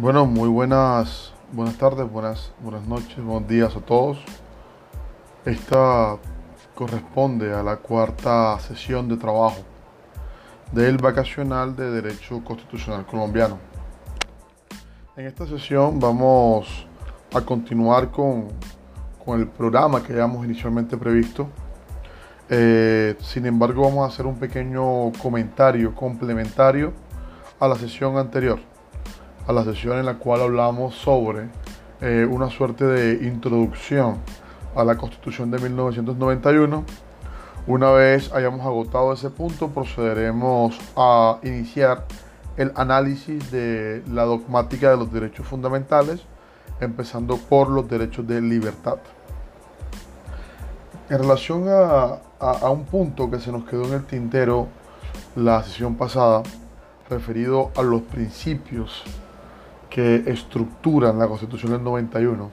Bueno, muy buenas, buenas tardes, buenas, buenas noches, buenos días a todos. Esta corresponde a la cuarta sesión de trabajo del vacacional de Derecho Constitucional Colombiano. En esta sesión vamos a continuar con, con el programa que habíamos inicialmente previsto. Eh, sin embargo, vamos a hacer un pequeño comentario complementario a la sesión anterior a la sesión en la cual hablamos sobre eh, una suerte de introducción a la Constitución de 1991. Una vez hayamos agotado ese punto, procederemos a iniciar el análisis de la dogmática de los derechos fundamentales, empezando por los derechos de libertad. En relación a, a un punto que se nos quedó en el tintero la sesión pasada, referido a los principios que estructuran la Constitución del 91,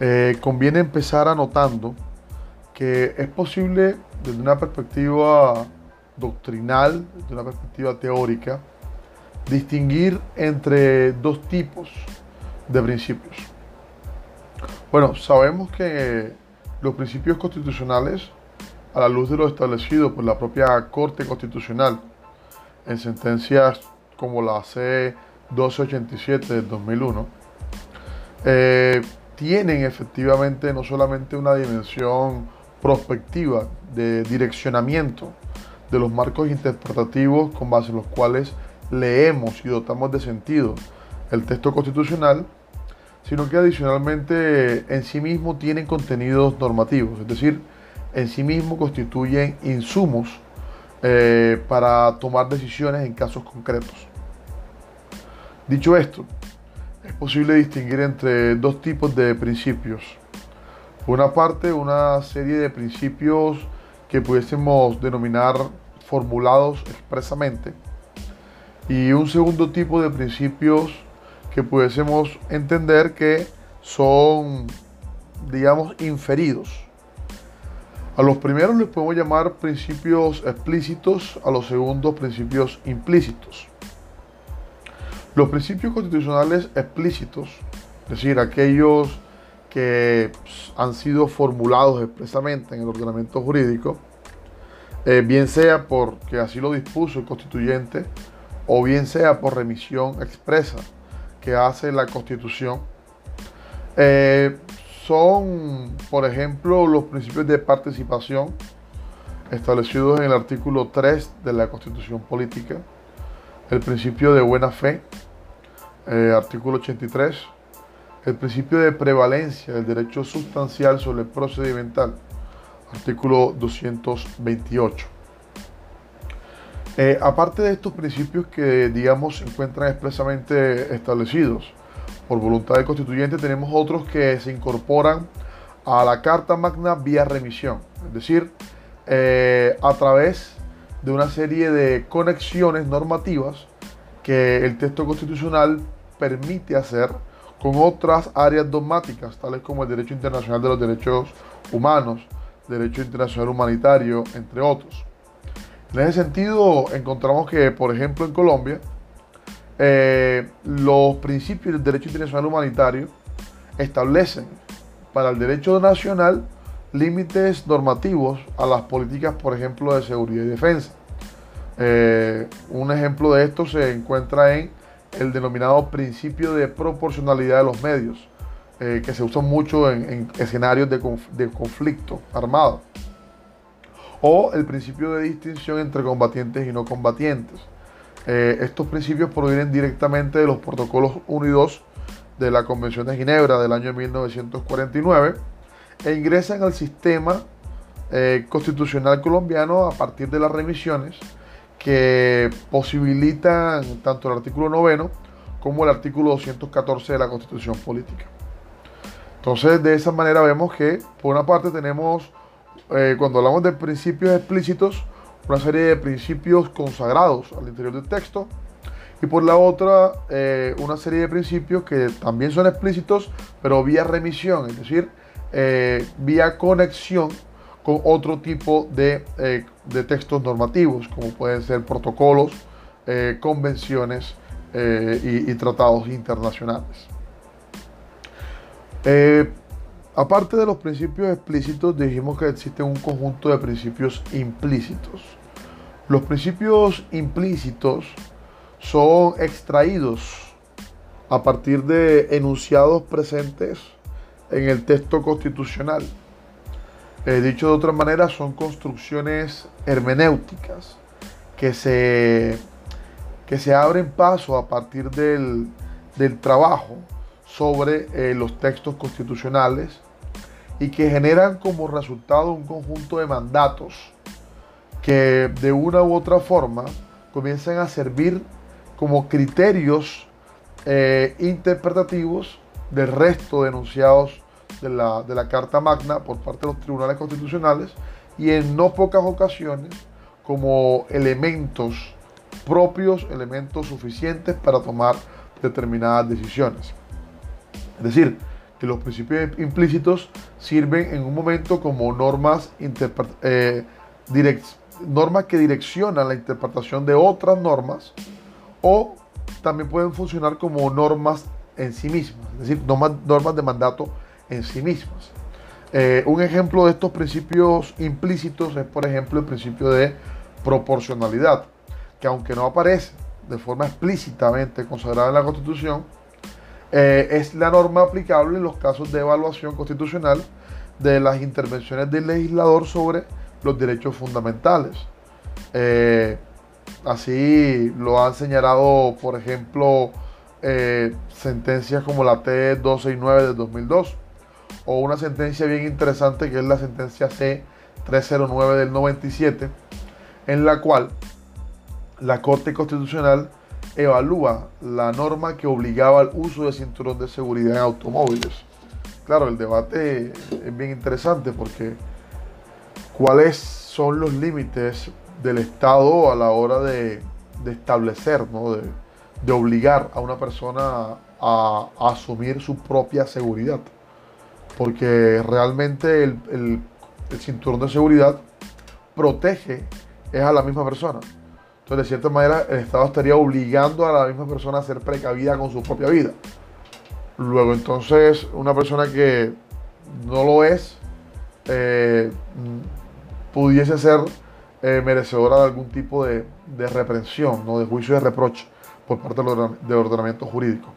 eh, conviene empezar anotando que es posible desde una perspectiva doctrinal, desde una perspectiva teórica, distinguir entre dos tipos de principios. Bueno, sabemos que los principios constitucionales, a la luz de lo establecido por la propia Corte Constitucional, en sentencias como la C 1287 del 2001, eh, tienen efectivamente no solamente una dimensión prospectiva de direccionamiento de los marcos interpretativos con base en los cuales leemos y dotamos de sentido el texto constitucional, sino que adicionalmente en sí mismo tienen contenidos normativos, es decir, en sí mismo constituyen insumos eh, para tomar decisiones en casos concretos. Dicho esto, es posible distinguir entre dos tipos de principios. Por una parte, una serie de principios que pudiésemos denominar formulados expresamente y un segundo tipo de principios que pudiésemos entender que son, digamos, inferidos. A los primeros les podemos llamar principios explícitos, a los segundos principios implícitos. Los principios constitucionales explícitos, es decir, aquellos que pues, han sido formulados expresamente en el ordenamiento jurídico, eh, bien sea porque así lo dispuso el constituyente o bien sea por remisión expresa que hace la constitución, eh, son, por ejemplo, los principios de participación establecidos en el artículo 3 de la constitución política, el principio de buena fe, eh, artículo 83, el principio de prevalencia del derecho sustancial sobre el procedimental, artículo 228. Eh, aparte de estos principios que, digamos, se encuentran expresamente establecidos por voluntad del constituyente, tenemos otros que se incorporan a la Carta Magna vía remisión, es decir, eh, a través de una serie de conexiones normativas que el texto constitucional permite hacer con otras áreas dogmáticas, tales como el derecho internacional de los derechos humanos, derecho internacional humanitario, entre otros. En ese sentido, encontramos que, por ejemplo, en Colombia, eh, los principios del derecho internacional humanitario establecen para el derecho nacional límites normativos a las políticas, por ejemplo, de seguridad y defensa. Eh, un ejemplo de esto se encuentra en el denominado principio de proporcionalidad de los medios, eh, que se usa mucho en, escenarios de, conflicto armado, o el principio de distinción entre combatientes y no combatientes. Eh, estos principios provienen directamente de los protocolos 1 y 2 de la Convención de Ginebra del año 1949 e ingresan al sistema constitucional colombiano a partir de las remisiones que posibilitan tanto el artículo noveno como el artículo 214 de la Constitución Política. Entonces, de esa manera vemos que, por una parte, tenemos, eh, cuando hablamos de principios explícitos, una serie de principios consagrados al interior del texto, y por la otra, eh, una serie de principios que también son explícitos, pero vía remisión, es decir, eh, vía conexión con otro tipo de, eh, de textos normativos, como pueden ser protocolos, eh, convenciones, eh, y, tratados internacionales. Aparte de los principios explícitos, dijimos que existe un conjunto de principios implícitos. Los principios implícitos son extraídos a partir de enunciados presentes en el texto constitucional. Eh, dicho de otra manera, son construcciones hermenéuticas que se, que se abren paso a partir del, trabajo sobre eh, los textos constitucionales y que generan como resultado un conjunto de mandatos que de una u otra forma comienzan a servir como criterios eh, interpretativos del resto de enunciados de la, de la Carta Magna por parte de los tribunales constitucionales y en no pocas ocasiones como elementos propios, elementos suficientes para tomar determinadas decisiones. Es decir, que los principios implícitos sirven en un momento como normas, eh, normas que direccionan la interpretación de otras normas o también pueden funcionar como normas en sí mismas, es decir, normas, normas de mandato en sí mismas. Eh, un ejemplo de estos principios implícitos es, por ejemplo, el principio de proporcionalidad, que aunque no aparece de forma explícitamente consagrada en la Constitución, eh, es la norma aplicable en los casos de evaluación constitucional de las intervenciones del legislador sobre los derechos fundamentales. Eh, así lo han señalado, por ejemplo, sentencias como la T269 de 2002 o una sentencia bien interesante que es la sentencia C309 del 97, en la cual la Corte Constitucional evalúa la norma que obligaba al uso de cinturón de seguridad en automóviles. Claro, el debate es bien interesante porque cuáles son los límites del Estado a la hora de, establecer, de, obligar a una persona a asumir su propia seguridad porque realmente el, cinturón de seguridad protege es a la misma persona. Entonces, de cierta manera, el Estado estaría obligando a la misma persona a ser precavida con su propia vida. Luego, entonces, una persona que no lo es, eh, pudiese ser eh, merecedora de algún tipo de, reprensión, ¿no? de juicio de reproche por parte del ordenamiento jurídico.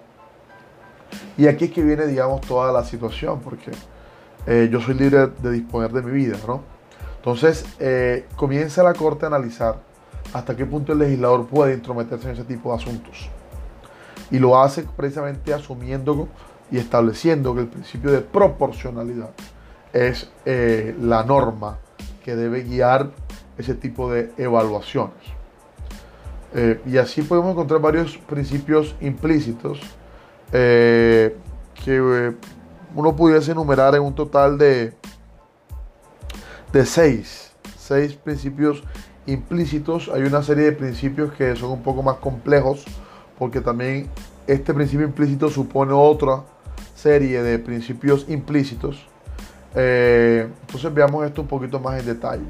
Y aquí es que viene, digamos, toda la situación, porque eh, yo soy libre de disponer de mi vida, ¿no? Entonces, eh, comienza la Corte a analizar hasta qué punto el legislador puede intrometerse en ese tipo de asuntos. Y lo hace precisamente asumiendo y estableciendo que el principio de proporcionalidad es eh, la norma que debe guiar ese tipo de evaluaciones. y así podemos encontrar varios principios implícitos eh, que eh, uno pudiese enumerar en un total de, de seis, seis principios implícitos. Hay una serie de principios que son un poco más complejos porque también este principio implícito supone otra serie de principios implícitos. Eh, entonces veamos esto un poquito más en detalle.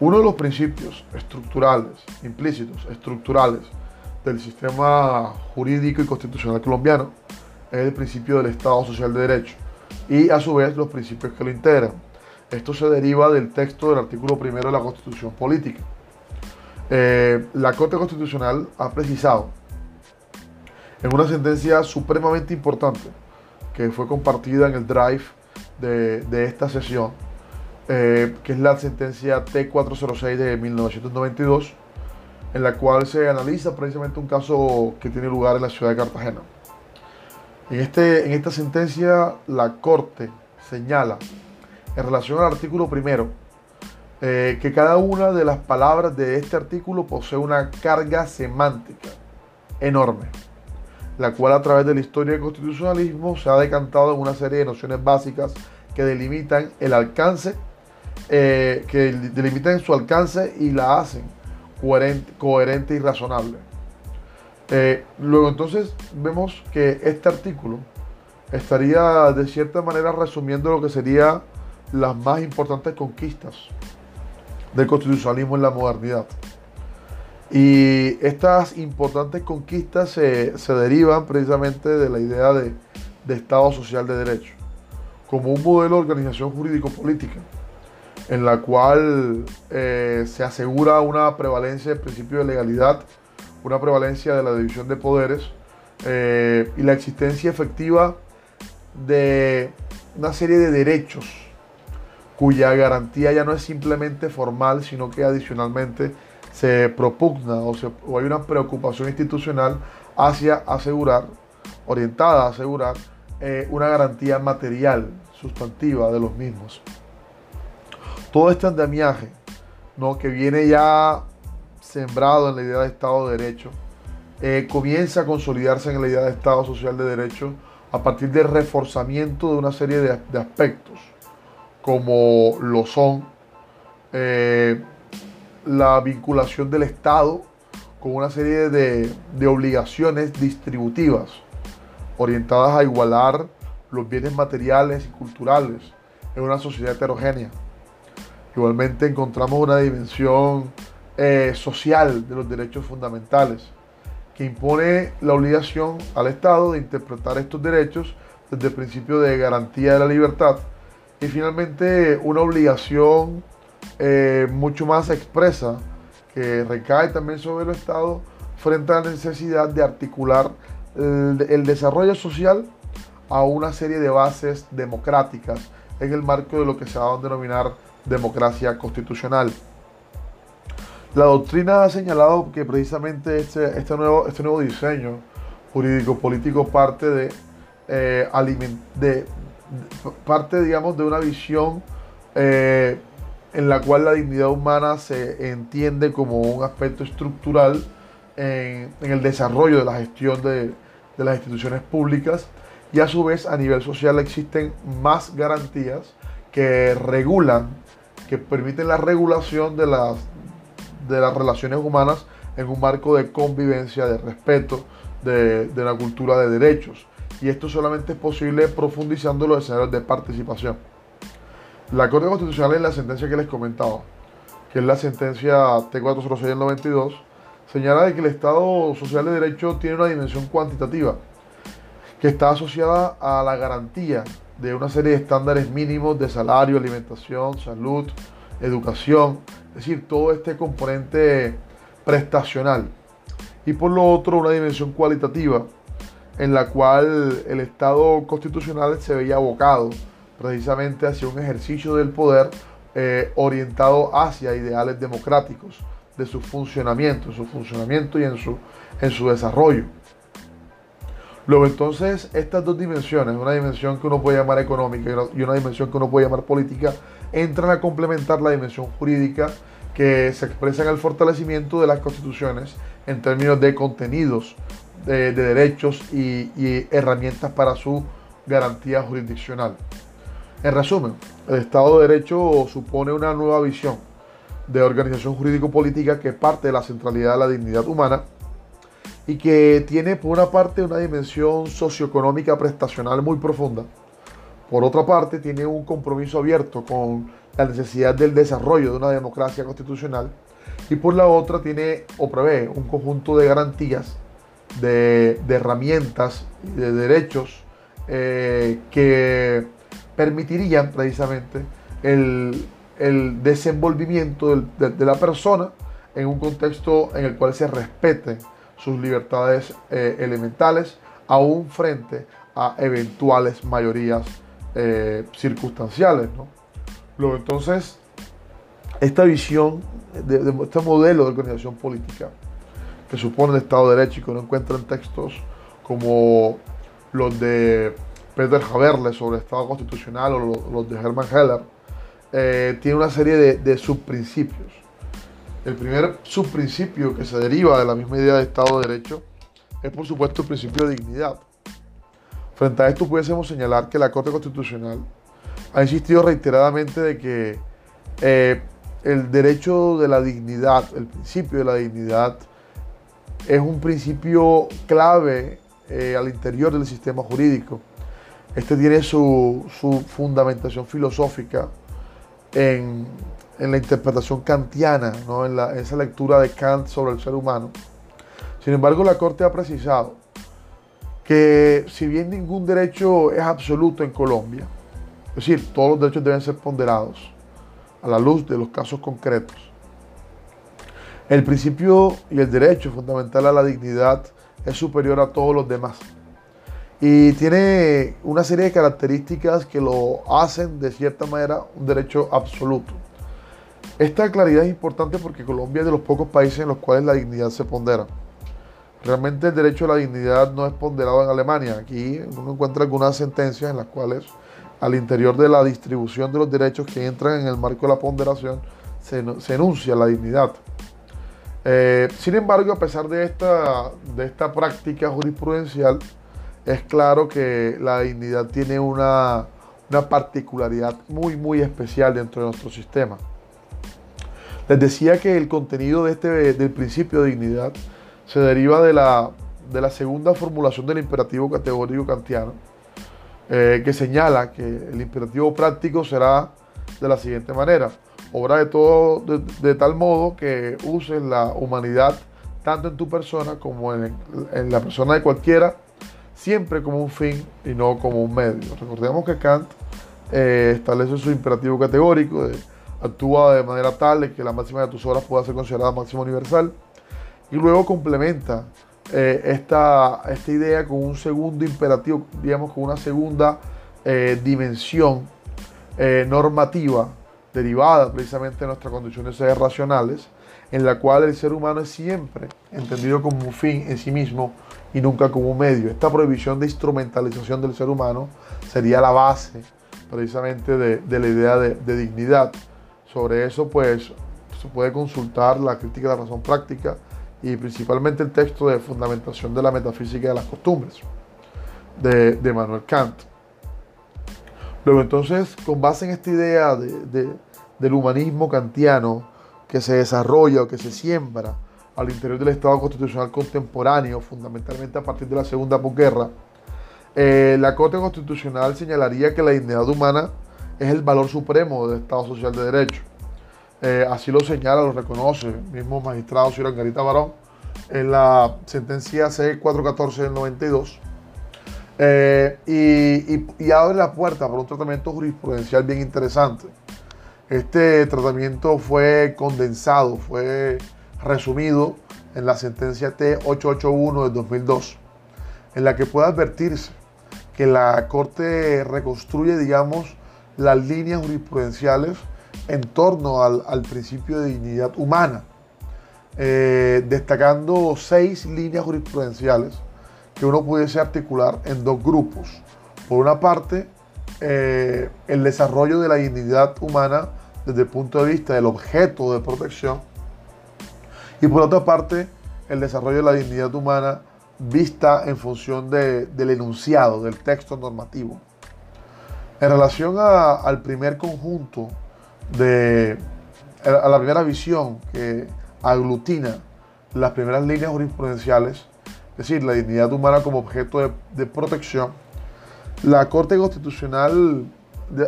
Uno de los principios estructurales, implícitos, estructurales, del sistema jurídico y constitucional colombiano es el principio del Estado Social de Derecho y a su vez los principios que lo integran. Esto se deriva del texto del artículo primero de la Constitución Política. Eh, la Corte Constitucional ha precisado en una sentencia supremamente importante que fue compartida en el drive de, esta sesión, eh, que es la sentencia T406 de 1992, en la cual se analiza precisamente un caso que tiene lugar en la ciudad de Cartagena. En, este, en esta sentencia, la Corte señala, en relación al artículo primero, eh, que cada una de las palabras de este artículo posee una carga semántica enorme, la cual a través de la historia del constitucionalismo se ha decantado en una serie de nociones básicas que delimitan el alcance, eh, que delimitan su alcance y la hacen coherente, y razonable. Eh, luego entonces vemos que este artículo estaría de cierta manera resumiendo lo que serían las más importantes conquistas del constitucionalismo en la modernidad. Y estas importantes conquistas se, derivan precisamente de la idea de, Estado social de derecho, como un modelo de organización jurídico-política, en la cual eh, se asegura una prevalencia del principio de legalidad, una prevalencia de la división de poderes eh, y la existencia efectiva de una serie de derechos cuya garantía ya no es simplemente formal, sino que adicionalmente se propugna o, hay una preocupación institucional hacia asegurar, orientada a asegurar eh, una garantía material, sustantiva de los mismos. Todo este andamiaje ¿no? que viene ya sembrado en la idea de Estado de Derecho, eh, comienza a consolidarse en la idea de Estado Social de Derecho a partir del reforzamiento de una serie de, aspectos, como lo son eh, la vinculación del Estado con una serie de, obligaciones distributivas orientadas a igualar los bienes materiales y culturales en una sociedad heterogénea. Igualmente encontramos una dimensión eh, social de los derechos fundamentales que impone la obligación al Estado de interpretar estos derechos desde el principio de garantía de la libertad. Y finalmente una obligación eh, mucho más expresa que recae también sobre el Estado frente a la necesidad de articular el, desarrollo social a una serie de bases democráticas en el marco de lo que se va a denominar democracia constitucional. La doctrina ha señalado que precisamente este, este, nuevo, este nuevo diseño jurídico-político parte de, eh, de, parte, digamos, de una visión eh, en la cual la dignidad humana se entiende como un aspecto estructural en, el desarrollo de la gestión de, las instituciones públicas y a su vez a nivel social existen más garantías que regulan, que permiten la regulación de las, de las relaciones humanas en un marco de convivencia, de respeto, de, de una cultura de derechos. Y esto solamente es posible profundizando los escenarios de participación. La Corte Constitucional en la sentencia que les comentaba, que es la sentencia T406 del 92, señala de que el Estado Social de Derecho tiene una dimensión cuantitativa que está asociada a la garantía de una serie de estándares mínimos de salario, alimentación, salud, educación, es decir, todo este componente prestacional. Y por lo otro, una dimensión cualitativa en la cual el Estado constitucional se veía abocado precisamente hacia un ejercicio del poder eh, orientado hacia ideales democráticos de su funcionamiento, en su funcionamiento y en su, en su desarrollo. Luego entonces estas dos dimensiones, una dimensión que uno puede llamar económica y una dimensión que uno puede llamar política, entran a complementar la dimensión jurídica que se expresa en el fortalecimiento de las constituciones en términos de contenidos, de, derechos y, y herramientas para su garantía jurisdiccional. En resumen, el Estado de Derecho supone una nueva visión de organización jurídico-política que parte de la centralidad de la dignidad humana y que tiene por una parte una dimensión socioeconómica prestacional muy profunda. Por otra parte, tiene un compromiso abierto con la necesidad del desarrollo de una democracia constitucional y por la otra tiene o prevé un conjunto de garantías, de, herramientas y de derechos eh, que permitirían precisamente el, desenvolvimiento de, la persona en un contexto en el cual se respeten sus libertades eh, elementales, aún frente a eventuales mayorías eh, circunstanciales. Luego, entonces, esta visión, este modelo de organización política que supone el Estado de Derecho y que uno encuentra en textos como los de Peter Haberle sobre el Estado Constitucional o los de Hermann Heller, eh, tiene una serie de, subprincipios. El primer subprincipio que se deriva de la misma idea de Estado de Derecho es por supuesto el principio de dignidad. Frente a esto pudiésemos señalar que la Corte Constitucional ha insistido reiteradamente de que eh, el derecho de la dignidad, el principio de la dignidad, es un principio clave eh, al interior del sistema jurídico este tiene su, fundamentación filosófica en, en la interpretación kantiana, ¿no? en, la, esa lectura de Kant sobre el ser humano. Sin embargo, la Corte ha precisado que si bien ningún derecho es absoluto en Colombia, es decir, todos los derechos deben ser ponderados a la luz de los casos concretos, el principio y el derecho fundamental a la dignidad es superior a todos los demás. Y tiene una serie de características que lo hacen de cierta manera un derecho absoluto. Esta claridad es importante porque Colombia es de los pocos países en los cuales la dignidad se pondera. Realmente el derecho a la dignidad no es ponderado en Alemania. Aquí uno encuentra algunas sentencias en las cuales al interior de la distribución de los derechos que entran en el marco de la ponderación se, enuncia la dignidad. Eh, sin embargo, a pesar de esta, de esta práctica jurisprudencial, es claro que la dignidad tiene una, particularidad muy, muy especial dentro de nuestro sistema. Les decía que el contenido de este, del principio de dignidad se deriva de la, de la segunda formulación del imperativo categórico kantiano, eh, que señala que el imperativo práctico será de la siguiente manera obra de todo de, tal modo que uses la humanidad tanto en tu persona como en, la persona de cualquiera, siempre como un fin y no como un medio. Recordemos que Kant eh, establece su imperativo categórico, de, actúa de manera tal que la máxima de tus obras pueda ser considerada máxima universal, y luego complementa eh, esta, esta, idea con un segundo imperativo, digamos, con una segunda eh, dimensión normativa derivada precisamente de nuestras condiciones racionales, en la cual el ser humano es siempre entendido como un fin en sí mismo y nunca como un medio. Esta prohibición de instrumentalización del ser humano sería la base precisamente de, la idea de, dignidad. Sobre eso, pues, se puede consultar la crítica de la razón práctica y principalmente el texto de fundamentación de la metafísica de las costumbres de, de Manuel Kant. Luego entonces, con base en esta idea del humanismo kantiano que se desarrolla o que se siembra al interior del Estado constitucional contemporáneo, fundamentalmente a partir de la Segunda Posguerra, eh, la Corte Constitucional señalaría que la dignidad humana es el valor supremo del Estado Social de Derecho. Eh, así lo señala, lo reconoce el mismo magistrado Sir Garita Barón en la sentencia C414 del 92 eh, y, abre la puerta para un tratamiento jurisprudencial bien interesante. Este tratamiento fue condensado, fue resumido en la sentencia T881 del 2002, en la que puede advertirse que la Corte reconstruye, digamos, las líneas jurisprudenciales en torno al, principio de dignidad humana, eh, destacando seis líneas jurisprudenciales que uno pudiese articular en dos grupos. Por una parte, eh, el desarrollo de la dignidad humana desde el punto de vista del objeto de protección y por otra parte, el desarrollo de la dignidad humana vista en función del enunciado, del texto normativo. En relación al primer conjunto, de, a la primera visión que aglutina las primeras líneas jurisprudenciales, es decir, la dignidad humana como objeto de, protección, la Corte Constitucional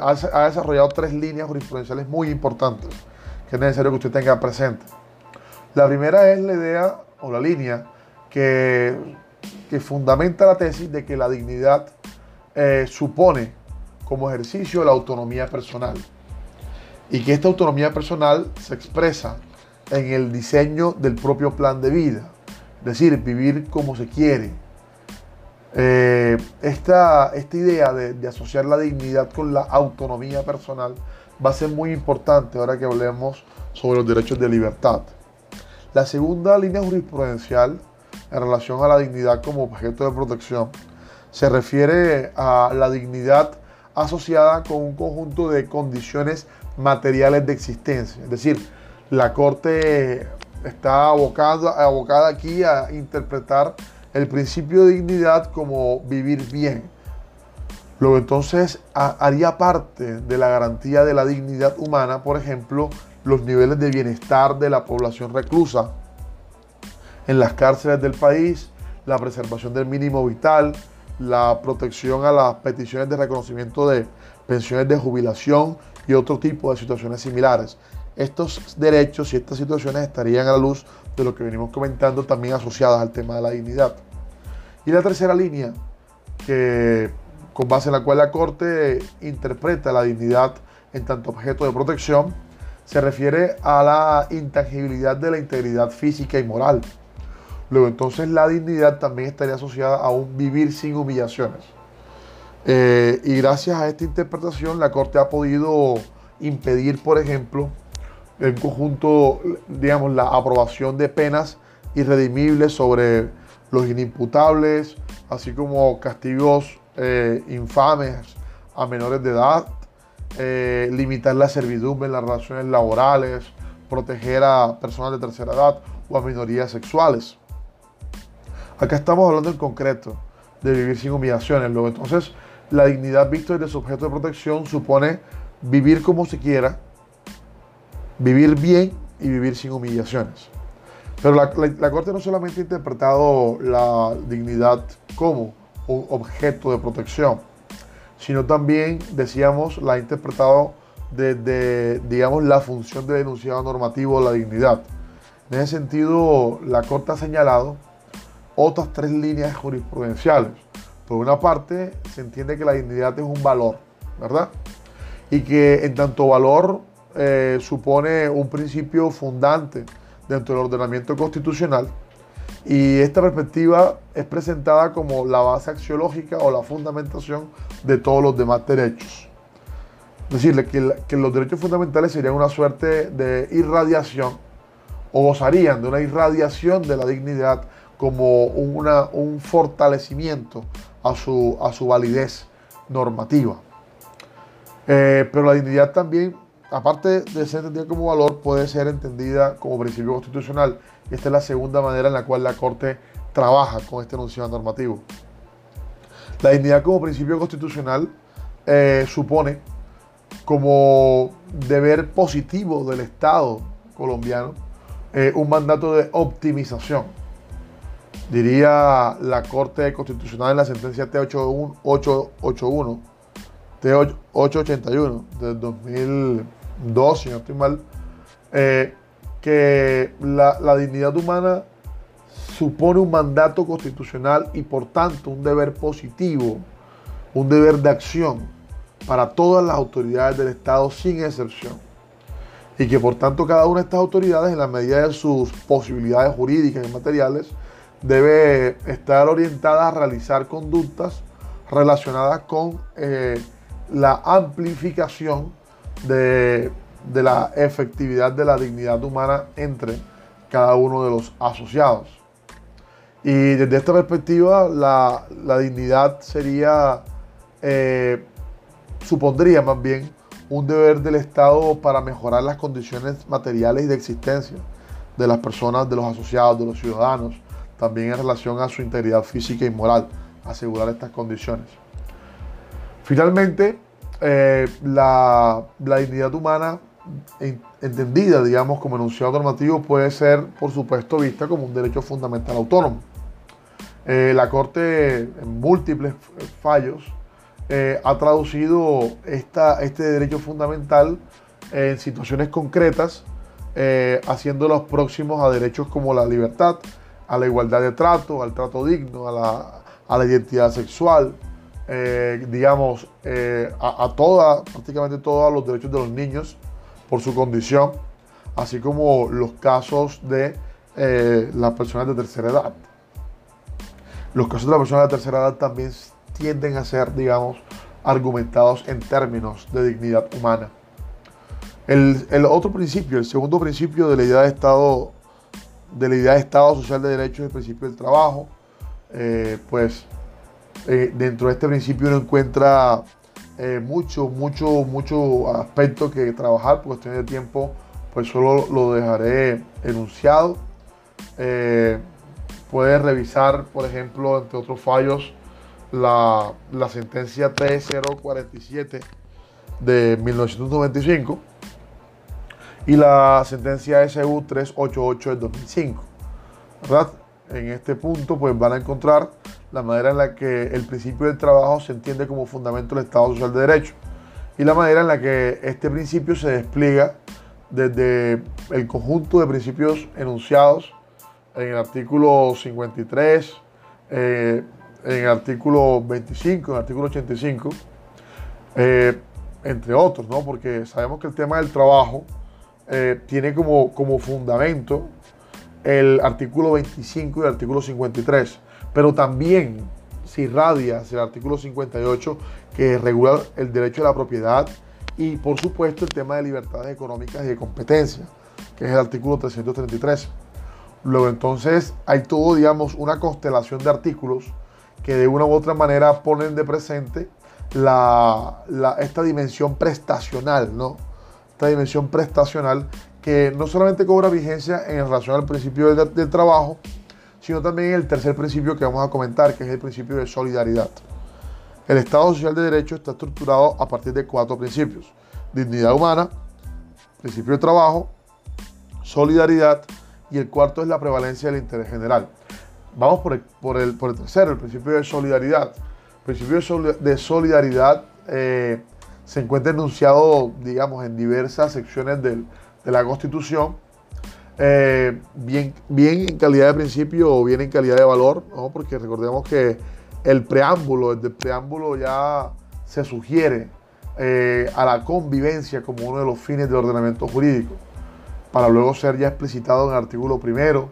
ha, desarrollado tres líneas jurisprudenciales muy importantes que es necesario que usted tenga presente. La primera es la idea o la línea que, fundamenta la tesis de que la dignidad eh, supone como ejercicio la autonomía personal y que esta autonomía personal se expresa en el diseño del propio plan de vida decir, vivir como se quiere. Eh, esta, esta, idea de, asociar la dignidad con la autonomía personal va a ser muy importante ahora que hablemos sobre los derechos de libertad. La segunda línea jurisprudencial en relación a la dignidad como objeto de protección se refiere a la dignidad asociada con un conjunto de condiciones materiales de existencia. Es decir, la Corte está abocada, abocada aquí a interpretar el principio de dignidad como vivir bien. Luego entonces haría parte de la garantía de la dignidad humana, por ejemplo, los niveles de bienestar de la población reclusa en las cárceles del país, la preservación del mínimo vital, la protección a las peticiones de reconocimiento de pensiones de jubilación y otro tipo de situaciones similares. estos derechos y estas situaciones estarían a la luz de lo que venimos comentando también asociadas al tema de la dignidad. Y la tercera línea, que con base en la cual la Corte interpreta la dignidad en tanto objeto de protección, se refiere a la intangibilidad de la integridad física y moral. Luego entonces la dignidad también estaría asociada a un vivir sin humillaciones. Eh, y gracias a esta interpretación la Corte ha podido impedir, por ejemplo, en conjunto, digamos, la aprobación de penas irredimibles sobre los inimputables, así como castigos eh, infames a menores de edad, eh, limitar la servidumbre en las relaciones laborales, proteger a personas de tercera edad o a minorías sexuales. Acá estamos hablando en concreto de vivir sin humillaciones. Luego, entonces, la dignidad vista desde su objeto de protección supone vivir como se quiera, vivir bien y vivir sin humillaciones. Pero la, Corte no solamente ha interpretado la dignidad como un objeto de protección, sino también, decíamos, la ha interpretado desde, digamos, la función de denunciado normativo de la dignidad. En ese sentido, la Corte ha señalado otras tres líneas jurisprudenciales. Por una parte, se entiende que la dignidad es un valor, ¿verdad? Y que en tanto valor eh, supone un principio fundante dentro del ordenamiento constitucional y esta perspectiva es presentada como la base axiológica o la fundamentación de todos los demás derechos. Es decir, que, que los derechos fundamentales serían una suerte de irradiación o gozarían de una irradiación de la dignidad como una, un fortalecimiento a su, a su validez normativa. Eh, pero la dignidad también, aparte de ser entendida como valor, puede ser entendida como principio constitucional. Esta es la segunda manera en la cual la Corte trabaja con este enunciado normativo. La dignidad como principio constitucional eh, supone como deber positivo del Estado colombiano eh, un mandato de optimización diría la Corte Constitucional en la sentencia T881, T881 del 2002, si no estoy mal, eh, que la, la dignidad humana supone un mandato constitucional y por tanto un deber positivo, un deber de acción para todas las autoridades del Estado sin excepción. Y que por tanto cada una de estas autoridades, en la medida de sus posibilidades jurídicas y materiales, debe estar orientada a realizar conductas relacionadas con eh, la amplificación de, la efectividad de la dignidad humana entre cada uno de los asociados. Y desde esta perspectiva, la, dignidad sería, eh, supondría más bien, un deber del Estado para mejorar las condiciones materiales y de existencia de las personas, de los asociados, de los ciudadanos, también en relación a su integridad física y moral, asegurar estas condiciones. Finalmente, eh, la, dignidad humana entendida, digamos, como enunciado normativo, puede ser, por supuesto, vista como un derecho fundamental autónomo. Eh, la Corte, en múltiples fallos, eh, ha traducido esta, este derecho fundamental en situaciones concretas, haciéndolos próximos a derechos como la libertad, a la igualdad de trato, al trato digno, a la, identidad sexual, eh, digamos, eh, a, toda, prácticamente todos los derechos de los niños por su condición, así como los casos de eh, las personas de tercera edad. Los casos de las personas de tercera edad también tienden a ser, digamos, argumentados en términos de dignidad humana. El, el, otro principio, el segundo principio de la idea de Estado de la idea de Estado Social de Derechos y el principio del trabajo. Eh, pues eh, dentro de este principio uno encuentra eh, mucho, mucho, mucho aspecto que trabajar. Por cuestiones de tiempo, pues solo lo dejaré enunciado. puedes revisar, por ejemplo, entre otros fallos, la, la sentencia T047 de 1995 y la sentencia SU 388 del 2005. ¿verdad? En este punto pues van a encontrar la manera en la que el principio del trabajo se entiende como fundamento del Estado Social de Derecho y la manera en la que este principio se despliega desde el conjunto de principios enunciados en el artículo 53, eh, en el artículo 25, en el artículo 85, eh, entre otros, ¿no? porque sabemos que el tema del trabajo eh, tiene como, como fundamento el artículo 25 y el artículo 53, pero también se irradia hacia el artículo 58 que regula el derecho a la propiedad y por supuesto el tema de libertades económicas y de competencia, que es el artículo 333. Luego entonces hay todo, digamos, una constelación de artículos que de una u otra manera ponen de presente la, esta dimensión prestacional, ¿no? Esta dimensión prestacional que no solamente cobra vigencia en relación al principio del, trabajo, sino también el tercer principio que vamos a comentar, que es el principio de solidaridad. El Estado Social de Derecho está estructurado a partir de cuatro principios. Dignidad humana, principio de trabajo, solidaridad y el cuarto es la prevalencia del interés general. Vamos por el, por el, por el tercero, el principio de solidaridad. El principio de solidaridad eh, se encuentra enunciado, digamos, en diversas secciones del, de la Constitución, eh, bien, bien en calidad de principio o bien en calidad de valor, ¿no? porque recordemos que el preámbulo, desde el preámbulo ya se sugiere eh, a la convivencia como uno de los fines del ordenamiento jurídico, para luego ser ya explicitado en el artículo primero,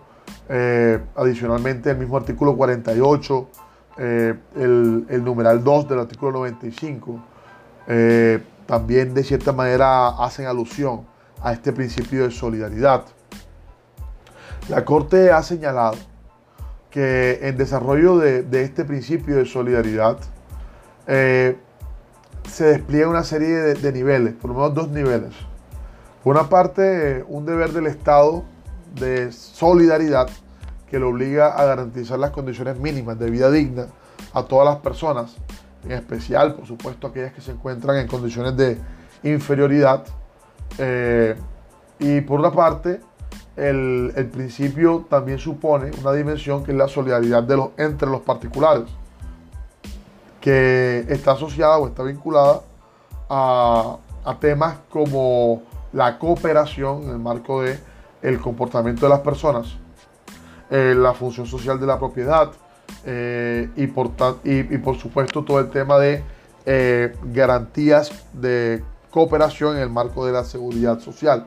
eh, adicionalmente el mismo artículo 48, eh, el, el, numeral 2 del artículo 95, también de cierta manera hacen alusión a este principio de solidaridad. La Corte ha señalado que en desarrollo de, este principio de solidaridad eh, se despliega una serie de, niveles, por lo menos dos niveles. Por una parte, un deber del Estado de solidaridad que le obliga a garantizar las condiciones mínimas de vida digna a todas las personas, en especial, por supuesto, aquellas que se encuentran en condiciones de inferioridad. Eh, y por otra parte, el, principio también supone una dimensión que es la solidaridad de los, entre los particulares, que está asociada o está vinculada a, temas como la cooperación en el marco de el comportamiento de las personas, eh, la función social de la propiedad eh, y, por, y, por supuesto todo el tema de eh, garantías de cooperación en el marco de la seguridad social.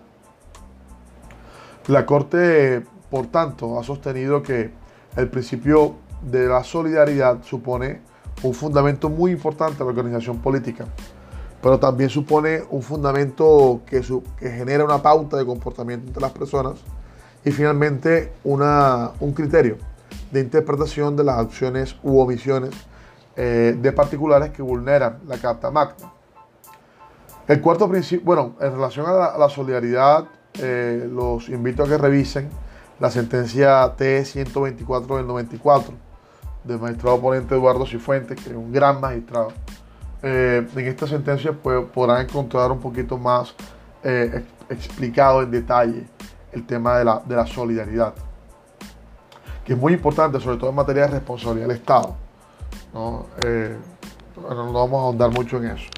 La Corte, por tanto, ha sostenido que el principio de la solidaridad supone un fundamento muy importante de la organización política, pero también supone un fundamento que, genera una pauta de comportamiento entre las personas y finalmente un criterio de interpretación de las acciones u omisiones eh, de particulares que vulneran la Carta Magna. El cuarto principio, bueno, en relación a la solidaridad eh, los invito a que revisen la sentencia T-124 del 94 del magistrado ponente Eduardo Cifuentes, que es un gran magistrado. Eh, en esta sentencia pues, podrán encontrar un poquito más explicado en detalle el tema de la, de la, solidaridad, que es muy importante, sobre todo en materia de responsabilidad del Estado. ¿no? no vamos a ahondar mucho en eso.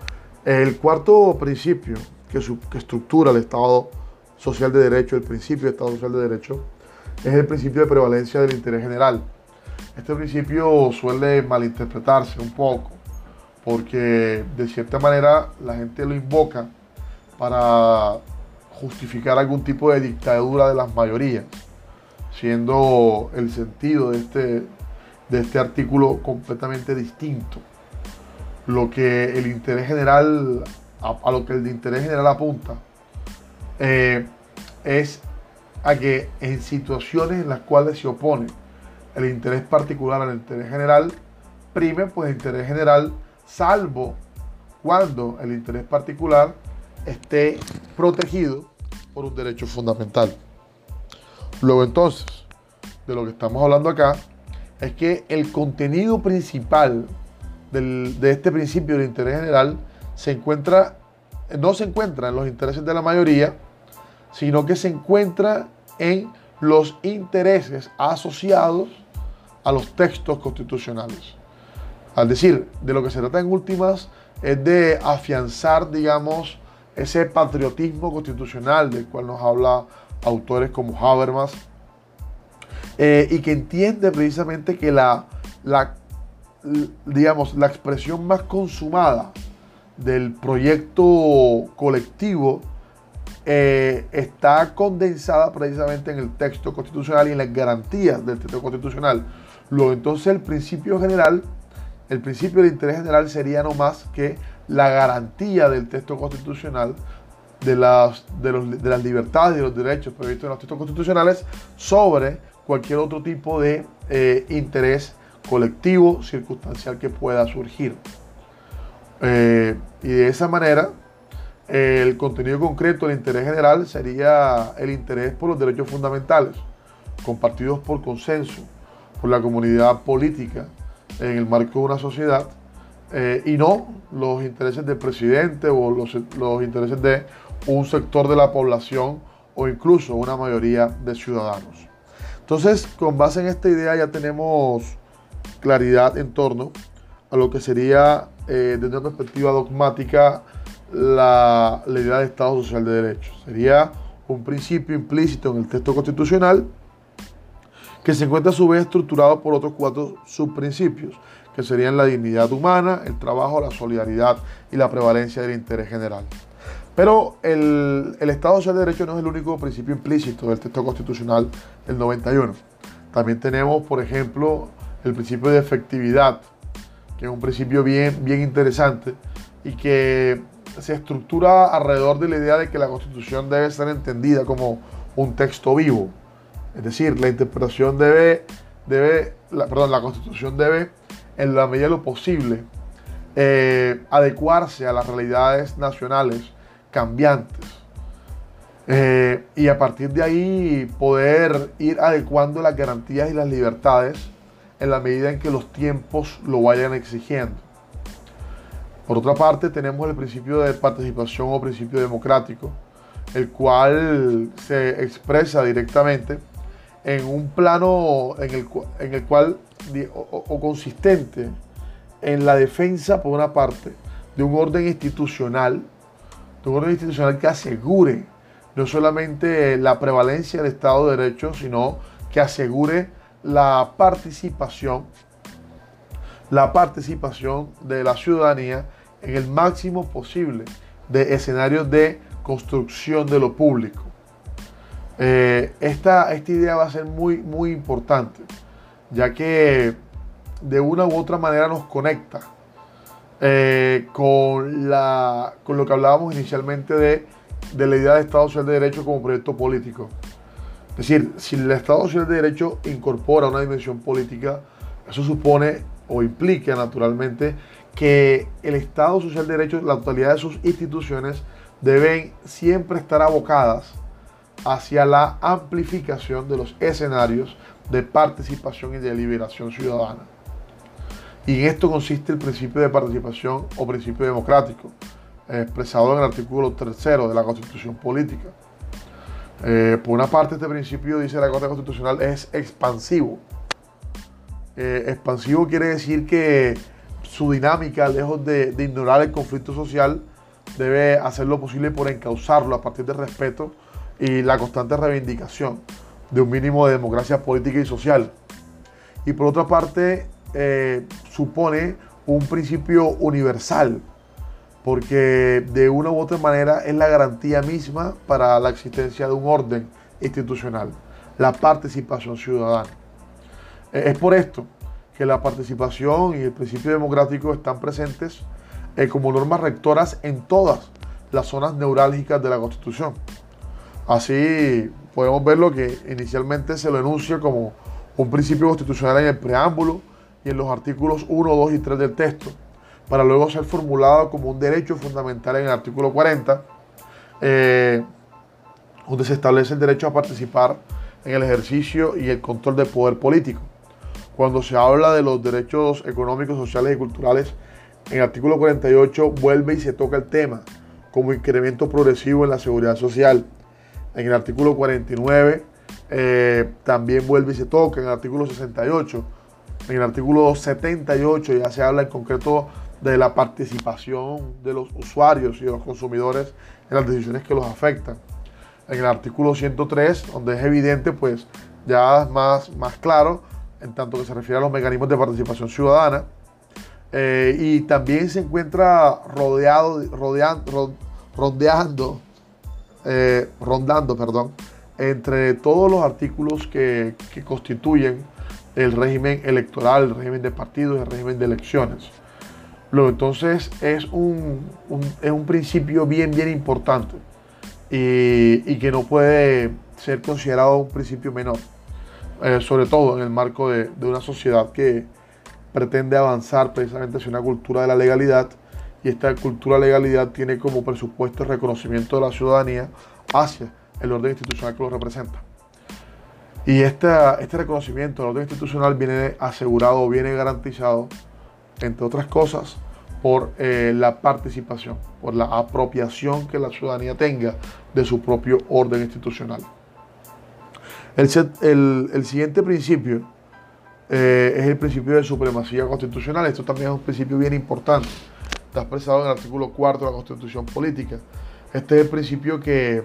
El cuarto principio que, que estructura el Estado social de derecho, el principio de Estado social de derecho, es el principio de prevalencia del interés general. Este principio suele malinterpretarse un poco, porque de cierta manera la gente lo invoca para justificar algún tipo de dictadura de las mayorías, siendo el sentido de este, de este artículo completamente distinto. Lo que el interés general, a, lo que el interés general apunta, eh, es a que en situaciones en las cuales se opone el interés particular al interés general, prime pues el interés general, salvo cuando el interés particular esté protegido por un derecho fundamental. Luego entonces, de lo que estamos hablando acá, es que el contenido principal de este principio del interés general se encuentra, no se encuentra en los intereses de la mayoría, sino que se encuentra en los intereses asociados a los textos constitucionales. Al decir, de lo que se trata en últimas es de afianzar, digamos, ese patriotismo constitucional del cual nos habla autores como Habermas, eh, y que entiende precisamente que la, la, digamos, la expresión más consumada del proyecto colectivo eh, está condensada precisamente en el texto constitucional y en las garantías del texto constitucional. Luego, entonces, el principio general, el principio de interés general sería no más que la garantía del texto constitucional de las, de, las libertades y los derechos previstos en los textos constitucionales sobre cualquier otro tipo de eh, interés colectivo, circunstancial que pueda surgir. Eh, y de esa manera, el contenido concreto del interés general sería el interés por los derechos fundamentales, compartidos por consenso, por la comunidad política en el marco de una sociedad, eh, y no los intereses del presidente o los, los intereses de un sector de la población o incluso una mayoría de ciudadanos. Entonces, con base en esta idea ya tenemos claridad en torno a lo que sería, eh, desde una perspectiva dogmática, la, la idea de Estado Social de Derecho. Sería un principio implícito en el texto constitucional que se encuentra a su vez estructurado por otros cuatro subprincipios, que serían la dignidad humana, el trabajo, la solidaridad y la prevalencia del interés general. Pero el, Estado Social de Derecho no es el único principio implícito del texto constitucional del 91. También tenemos, por ejemplo, el principio de efectividad, que es un principio bien, bien interesante y que se estructura alrededor de la idea de que la Constitución debe ser entendida como un texto vivo. Es decir, la interpretación debe, debe perdón, la Constitución debe, en la medida de lo posible, eh, adecuarse a las realidades nacionales cambiantes. Eh, y a partir de ahí poder ir adecuando las garantías y las libertades en la medida en que los tiempos lo vayan exigiendo. Por otra parte, tenemos el principio de participación o principio democrático, el cual se expresa directamente en un plano en el, en el cual, o consistente en la defensa, por una parte, de un orden institucional un orden institucional que asegure no solamente la prevalencia del Estado de Derecho, sino que asegure la participación, la participación de la ciudadanía en el máximo posible de escenarios de construcción de lo público. Eh, esta, esta idea va a ser muy, muy importante, ya que de una u otra manera nos conecta eh, con, la, con lo que hablábamos inicialmente de, de la idea de Estado Social de Derecho como proyecto político. Es decir, si el Estado Social de Derecho incorpora una dimensión política, eso supone o implica naturalmente que el Estado Social de Derecho, la totalidad de sus instituciones, deben siempre estar abocadas hacia la amplificación de los escenarios de participación y deliberación ciudadana. Y en esto consiste el principio de participación o principio democrático, expresado en el artículo tercero de la Constitución Política. Eh, por una parte, este principio, dice la Corte Constitucional, es expansivo. Eh, expansivo quiere decir que su dinámica, lejos de, de, ignorar el conflicto social, debe hacer lo posible por encauzarlo a partir del respeto y la constante reivindicación de un mínimo de democracia política y social. Y por otra parte, eh, supone un principio universal, porque de una u otra manera es la garantía misma para la existencia de un orden institucional, la participación ciudadana. Eh, es por esto que la participación y el principio democrático están presentes eh, como normas rectoras en todas las zonas neurálgicas de la Constitución. Así podemos ver lo que inicialmente se lo enuncia como un principio constitucional en el preámbulo, y en los artículos 1, 2 y 3 del texto, para luego ser formulado como un derecho fundamental en el artículo 40, eh, donde se establece el derecho a participar en el ejercicio y el control del poder político. Cuando se habla de los derechos económicos, sociales y culturales, en el artículo 48 vuelve y se toca el tema como incremento progresivo en la seguridad social. En el artículo 49 eh, también vuelve y se toca. En el artículo 68 en el artículo 78 ya se habla en concreto de la participación de los usuarios y de los consumidores en las decisiones que los afectan. En el artículo 103, donde es evidente, pues ya más, más claro, en tanto que se refiere a los mecanismos de participación ciudadana. Eh, y también se encuentra rodeado, rodeando, rondeando, eh, rondando, perdón, entre todos los artículos que, que constituyen el régimen electoral, el régimen de partidos, el régimen de elecciones. Entonces es un, es un principio bien, bien importante y, que no puede ser considerado un principio menor, eh, sobre todo en el marco de, de, una sociedad que pretende avanzar precisamente hacia una cultura de la legalidad y esta cultura de legalidad tiene como presupuesto el reconocimiento de la ciudadanía hacia el orden institucional que lo representa. Y esta, este reconocimiento del orden institucional viene asegurado, viene garantizado, entre otras cosas, por eh, la participación, por la apropiación que la ciudadanía tenga de su propio orden institucional. El, el, siguiente principio eh, es el principio de supremacía constitucional. Esto también es un principio bien importante. Está expresado en el artículo 4 de la Constitución Política. Este es el principio que,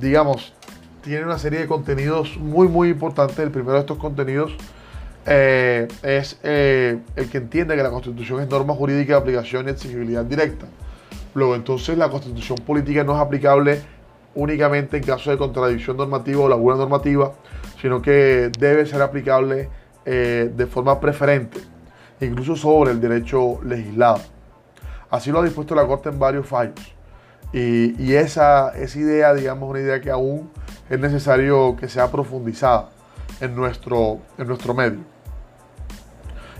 digamos, tiene una serie de contenidos muy, muy importantes. El primero de estos contenidos eh, es eh, el que entiende que la Constitución es norma jurídica de aplicación y exigibilidad directa. Luego, entonces, la Constitución política no es aplicable únicamente en caso de contradicción normativa o laguna normativa, sino que debe ser aplicable eh, de forma preferente, incluso sobre el derecho legislado. Así lo ha dispuesto la Corte en varios fallos. Y, esa, esa idea, digamos, una idea que aún es necesario que sea profundizada en nuestro, en nuestro medio.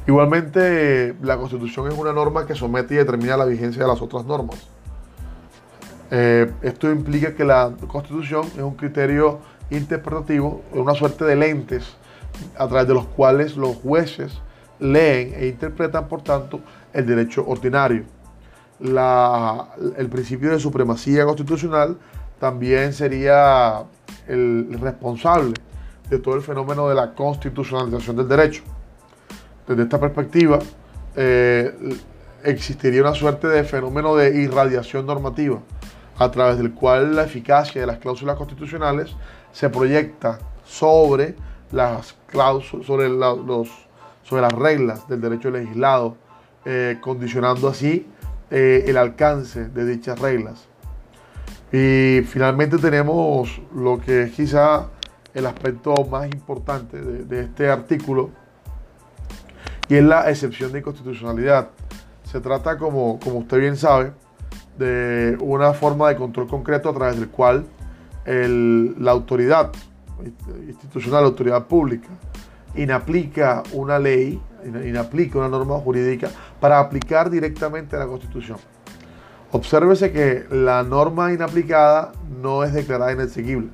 Igualmente, la Constitución es una norma que somete y determina la vigencia de las otras normas. Eh, esto implica que la Constitución es un criterio interpretativo, una suerte de lentes a través de los cuales los jueces leen e interpretan, por tanto, el derecho ordinario. El principio de supremacía constitucional también sería el responsable de todo el fenómeno de la constitucionalización del derecho. Desde esta perspectiva, eh, existiría una suerte de fenómeno de irradiación normativa, a través del cual la eficacia de las cláusulas constitucionales se proyecta sobre las cláusulas, sobre, los, sobre las reglas del derecho legislado, eh, condicionando así eh, el alcance de dichas reglas. Y finalmente tenemos lo que es quizá el aspecto más importante de, este artículo y es la excepción de inconstitucionalidad. Se trata, como, como usted bien sabe, de una forma de control concreto a través del cual la autoridad institucional, la autoridad pública, inaplica una ley, inaplica una norma jurídica para aplicar directamente la Constitución. Obsérvese que la norma inaplicada no es declarada inexequible,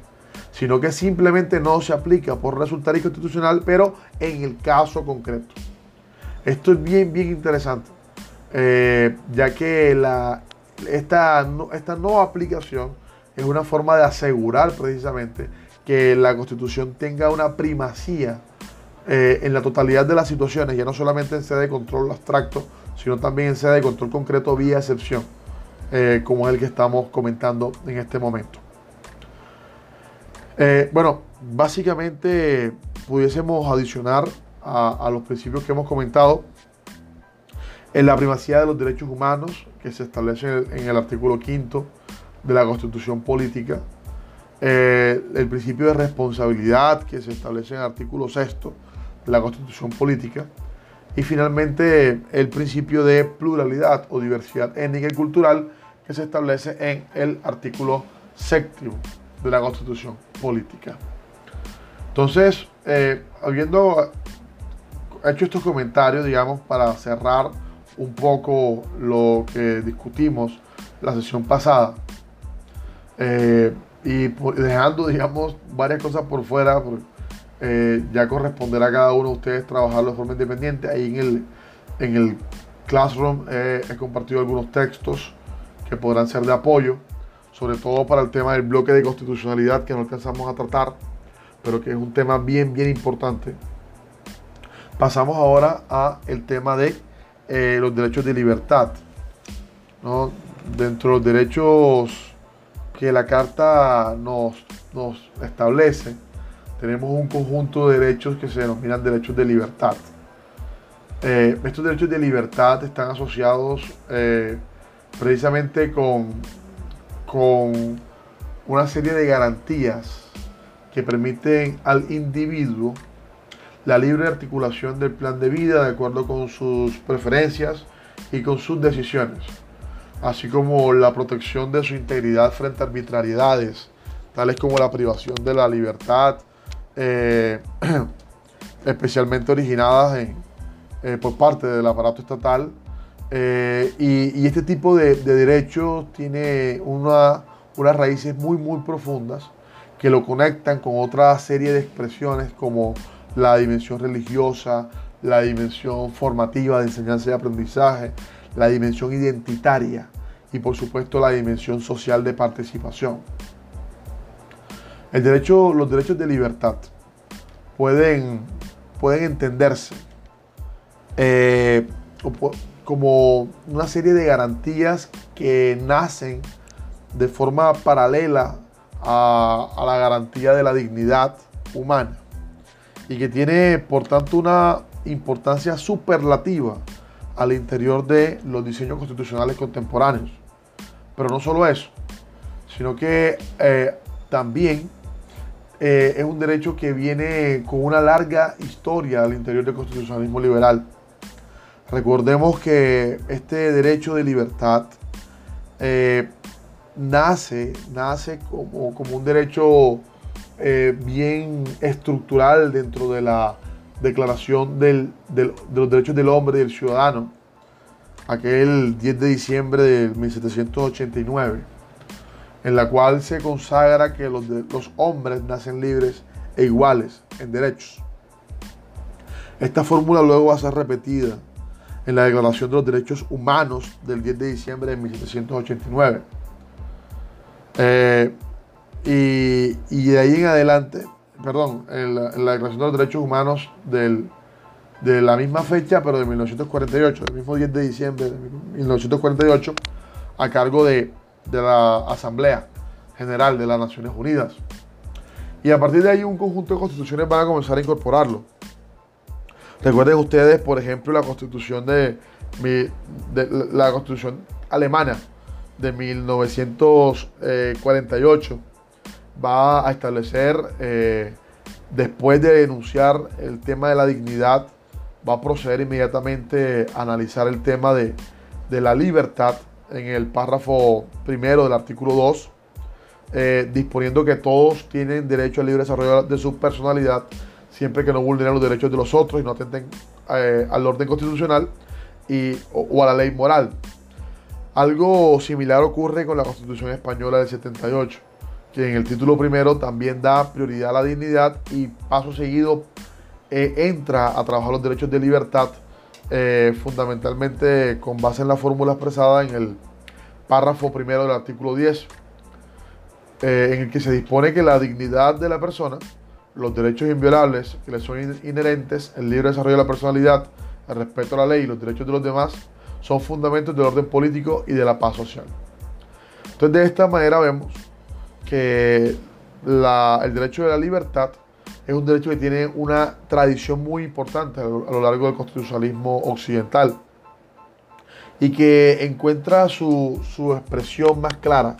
sino que simplemente no se aplica por resultar inconstitucional, pero en el caso concreto. Esto es bien, bien interesante, eh, ya que esta, esta no aplicación es una forma de asegurar precisamente que la Constitución tenga una primacía eh, en la totalidad de las situaciones, ya no solamente en sede de control abstracto, sino también en sede de control concreto vía excepción. Eh, como es el que estamos comentando en este momento. Eh, bueno, básicamente pudiésemos adicionar a, los principios que hemos comentado en la primacía de los derechos humanos que se establece en el, artículo quinto de la Constitución Política, el principio de responsabilidad que se establece en el artículo sexto la Constitución Política, y finalmente el principio de pluralidad o diversidad étnica y cultural que se establece en el artículo séptimo de la Constitución Política. Entonces, eh, habiendo hecho estos comentarios, digamos, para cerrar un poco lo que discutimos la sesión pasada, eh, y dejando, digamos, varias cosas por fuera, eh, ya corresponderá a cada uno de ustedes trabajarlo de forma independiente. Ahí en el, en el Classroom he compartido algunos textos que podrán ser de apoyo, sobre todo para el tema del bloque de constitucionalidad que no alcanzamos a tratar, pero que es un tema bien, bien importante. Pasamos ahora a el tema de eh, los derechos de libertad. Dentro de los derechos que la Carta nos, nos establece, tenemos un conjunto de derechos que se denominan derechos de libertad. Eh, estos derechos de libertad están asociados eh, precisamente con, con una serie de garantías que permiten al individuo la libre articulación del plan de vida de acuerdo con sus preferencias y con sus decisiones, así como la protección de su integridad frente a arbitrariedades, tales como la privación de la libertad, eh, especialmente originadas eh, por parte del aparato estatal. Eh, y, este tipo de, derechos tiene una, unas raíces muy, muy profundas que lo conectan con otra serie de expresiones como la dimensión religiosa, la dimensión formativa de enseñanza y aprendizaje, la dimensión identitaria y por supuesto la dimensión social de participación. El derecho, los derechos de libertad pueden, pueden entenderse eh, como una serie de garantías que nacen de forma paralela a, la garantía de la dignidad humana y que tiene por tanto una importancia superlativa al interior de los diseños constitucionales contemporáneos. Pero no solo eso, sino que eh, también eh, es un derecho que viene con una larga historia al interior del constitucionalismo liberal. Recordemos que este derecho de libertad eh, nace, nace como, como un derecho eh, bien estructural dentro de la Declaración de los Derechos del Hombre y del Ciudadano, aquel 10 de diciembre de 1789, en la cual se consagra que los, los hombres nacen libres e iguales en derechos. Esta fórmula luego va a ser repetida en la Declaración de los Derechos Humanos del 10 de diciembre de 1789. Eh, y, de ahí en adelante, perdón, en la, Declaración de los Derechos Humanos del, de la misma fecha, pero de 1948, el mismo 10 de diciembre de 1948, a cargo de, de la Asamblea General de las Naciones Unidas. Y a partir de ahí un conjunto de constituciones van a comenzar a incorporarlo. Recuerden ustedes, por ejemplo, la constitución de, de la constitución alemana de 1948 va a establecer, eh, después de denunciar el tema de la dignidad, va a proceder inmediatamente a analizar el tema de, la libertad en el párrafo primero del artículo 2, eh, disponiendo que todos tienen derecho al libre desarrollo de su personalidad, siempre que no vulneren los derechos de los otros y no atenten eh, al orden constitucional y, o a la ley moral. Algo similar ocurre con la Constitución Española del 78 que en el título primero también da prioridad a la dignidad y paso seguido eh, entra a trabajar los derechos de libertad, eh, fundamentalmente con base en la fórmula expresada en el párrafo primero del artículo 10, eh, en el que se dispone que la dignidad de la persona, los derechos inviolables que le son inherentes, el libre desarrollo de la personalidad, el respeto a la ley y los derechos de los demás, son fundamentos del orden político y de la paz social. Entonces, de esta manera vemos que el derecho de la libertad es un derecho que tiene una tradición muy importante a lo, largo del constitucionalismo occidental y que encuentra su, expresión más clara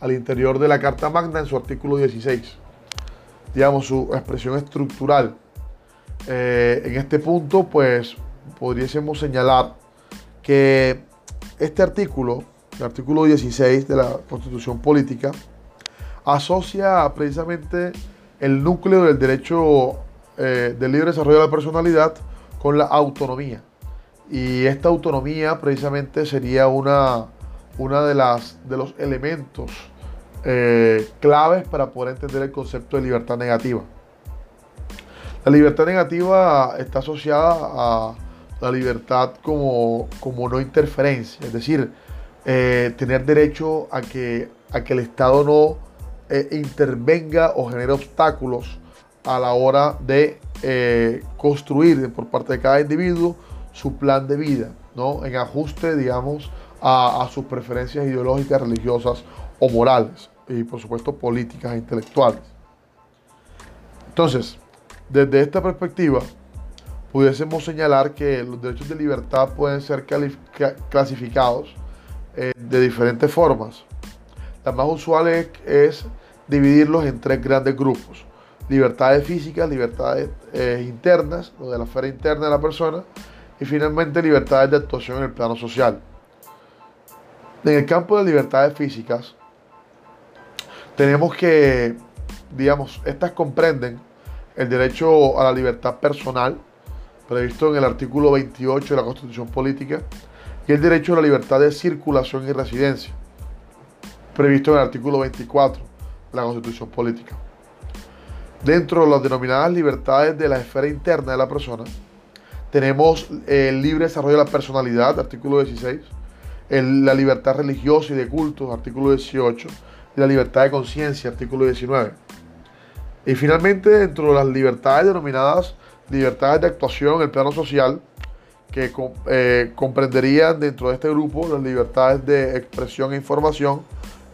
al interior de la Carta Magna en su artículo 16, digamos, su expresión estructural. Eh, en este punto, pues, podríamos señalar que este artículo, el artículo 16 de la Constitución Política, asocia precisamente el núcleo del derecho eh, del libre desarrollo de la personalidad con la autonomía. Y esta autonomía precisamente sería una, una de, las, de los elementos eh, claves para poder entender el concepto de libertad negativa. La libertad negativa está asociada a la libertad como, como no interferencia, es decir, eh, tener derecho a que, a que el Estado no eh, intervenga o genere obstáculos a la hora de eh, construir por parte de cada individuo su plan de vida. ¿no? en ajuste, digamos, a, sus preferencias ideológicas, religiosas o morales, y por supuesto políticas e intelectuales. Entonces, desde esta perspectiva, pudiésemos señalar que los derechos de libertad pueden ser clasificados eh, de diferentes formas. La más usual es, dividirlos en tres grandes grupos. Libertades físicas, libertades eh, internas, o de la esfera interna de la persona, y finalmente libertades de actuación en el plano social. En el campo de libertades físicas, tenemos que, digamos, estas comprenden el derecho a la libertad personal, previsto en el artículo 28 de la Constitución Política, y el derecho a la libertad de circulación y residencia, previsto en el artículo 24 de la Constitución Política. Dentro de las denominadas libertades de la esfera interna de la persona, tenemos el libre desarrollo de la personalidad, artículo 16, la libertad religiosa y de culto, artículo 18, y la libertad de conciencia, artículo 19. Y finalmente, dentro de las libertades denominadas libertades de actuación en el plano social, que eh, comprenderían dentro de este grupo las libertades de expresión e información,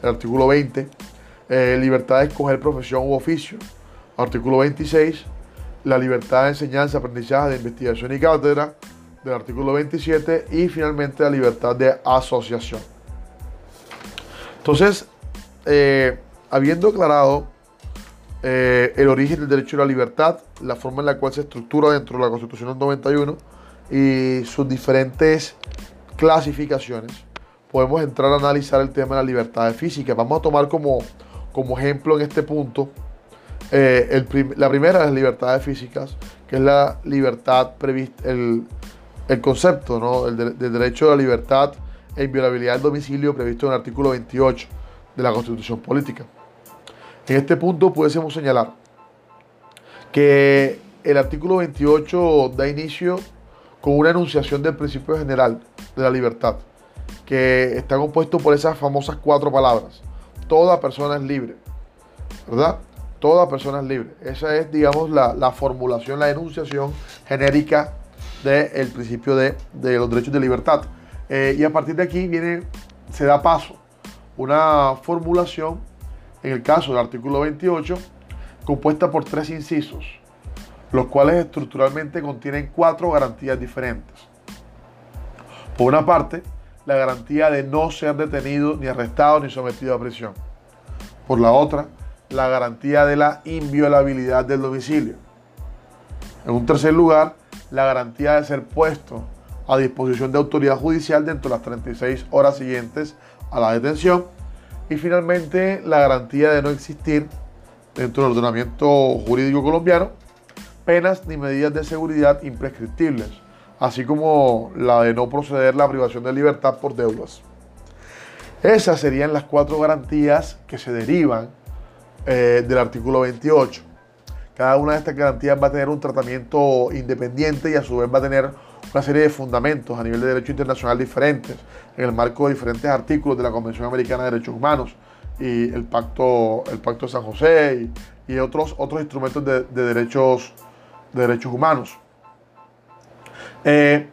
el artículo 20, eh, libertad de escoger profesión u oficio, artículo 26, la libertad de enseñanza, aprendizaje, de investigación y cátedra, del artículo 27, y finalmente la libertad de asociación. Entonces, eh, habiendo aclarado el origen del derecho a la libertad, la forma en la cual se estructura dentro de la Constitución del 91, y sus diferentes clasificaciones, podemos entrar a analizar el tema de la libertad física. Vamos a tomar como, como ejemplo en este punto eh, la primera de las libertades físicas, que es la libertad prevista, el, concepto ¿no? del derecho a la libertad e inviolabilidad del domicilio previsto en el artículo 28 de la Constitución Política. En este punto pudiésemos señalar que el artículo 28 da inicio con una enunciación del principio general de la libertad, que está compuesto por esas famosas cuatro palabras. Toda persona es libre, ¿verdad? Toda persona es libre. Esa es, digamos, la, formulación, la enunciación genérica del principio de, los derechos de libertad. Eh, y a partir de aquí viene, se da paso una formulación, en el caso del artículo 28, compuesta por tres incisos los cuales estructuralmente contienen cuatro garantías diferentes. Por una parte, la garantía de no ser detenido, ni arrestado, ni sometido a prisión. Por la otra, la garantía de la inviolabilidad del domicilio. En un tercer lugar, la garantía de ser puesto a disposición de autoridad judicial dentro de las 36 horas siguientes a la detención. Y finalmente, la garantía de no existir dentro del ordenamiento jurídico colombiano penas ni medidas de seguridad imprescriptibles, así como la de no proceder la privación de libertad por deudas. Esas serían las cuatro garantías que se derivan eh, del artículo 28. Cada una de estas garantías va a tener un tratamiento independiente y a su vez va a tener una serie de fundamentos a nivel de derecho internacional diferentes, en el marco de diferentes artículos de la Convención Americana de Derechos Humanos y el Pacto, el Pacto de San José y, otros, otros instrumentos de, de derechos de derechos humanos. Eh,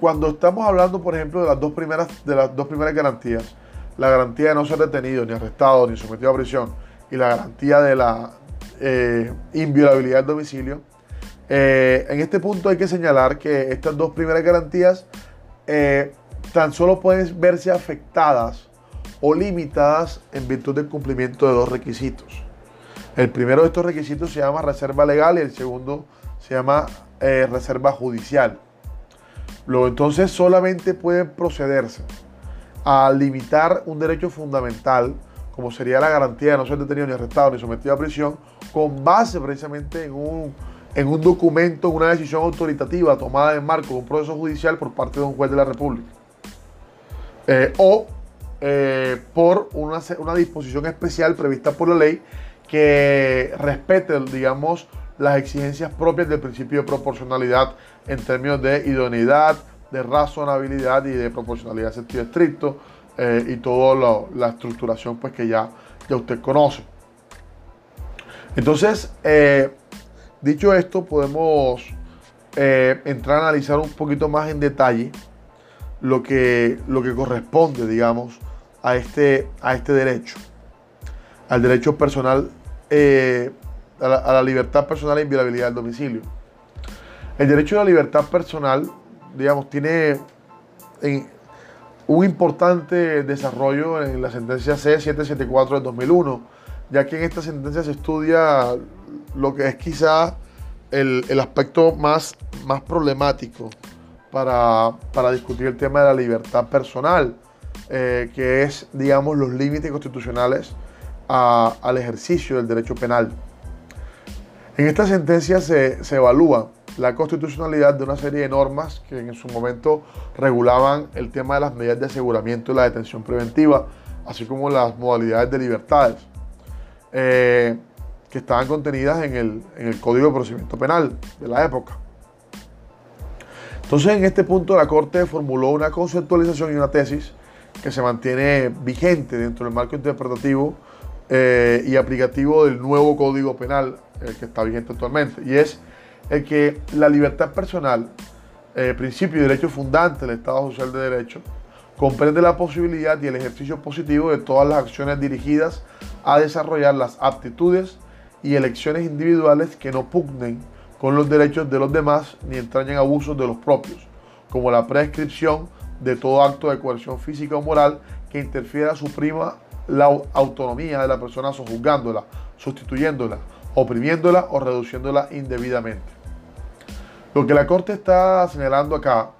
cuando estamos hablando, por ejemplo, de las dos primeras, de las dos primeras garantías, la garantía de no ser detenido, ni arrestado, ni sometido a prisión, y la garantía de la eh, inviolabilidad del domicilio, eh, en este punto hay que señalar que estas dos primeras garantías tan solo pueden verse afectadas o limitadas en virtud del cumplimiento de dos requisitos. El primero de estos requisitos se llama reserva legal y el segundo se llama eh, reserva judicial. Luego entonces solamente puede procederse a limitar un derecho fundamental, como sería la garantía de no ser detenido ni arrestado ni sometido a prisión, con base precisamente en un, en un documento, en una decisión autoritativa tomada en marco de un proceso judicial por parte de un juez de la República. Eh, o eh, por una, una disposición especial prevista por la ley que respete, digamos, las exigencias propias del principio de proporcionalidad en términos de idoneidad, de razonabilidad y de proporcionalidad en sentido estricto eh, y toda la estructuración pues, que ya, ya usted conoce. Entonces, eh, dicho esto, podemos eh, entrar a analizar un poquito más en detalle lo que, lo que corresponde, digamos, a este, a este derecho, al derecho personal, a, la, libertad personal e inviolabilidad del domicilio. El derecho a la libertad personal, digamos, tiene un importante desarrollo en la sentencia C774 del 2001, ya que en esta sentencia se estudia lo que es quizá el, aspecto más, más problemático para, discutir el tema de la libertad personal, eh, que es, digamos, los límites constitucionales al ejercicio del derecho penal. En esta sentencia se, evalúa la constitucionalidad de una serie de normas que en su momento regulaban el tema de las medidas de aseguramiento y la detención preventiva, así como las modalidades de libertades, eh, que estaban contenidas en el, en el Código de Procedimiento Penal de la época. Entonces, en este punto, la Corte formuló una conceptualización y una tesis que se mantiene vigente dentro del marco interpretativo eh, y aplicativo del nuevo Código Penal el que está vigente actualmente. Y es el que la libertad personal, eh, principio y derecho fundante del Estado Social de Derecho, comprende la posibilidad y el ejercicio positivo de todas las acciones dirigidas a desarrollar las aptitudes y elecciones individuales que no pugnen con los derechos de los demás ni entrañen abusos de los propios, como la prescripción de todo acto de coerción física o moral que interfiera, suprima la autonomía de la persona sojuzgándola, sustituyéndola, oprimiéndola o reduciéndola indebidamente. Lo que la Corte está señalando acá,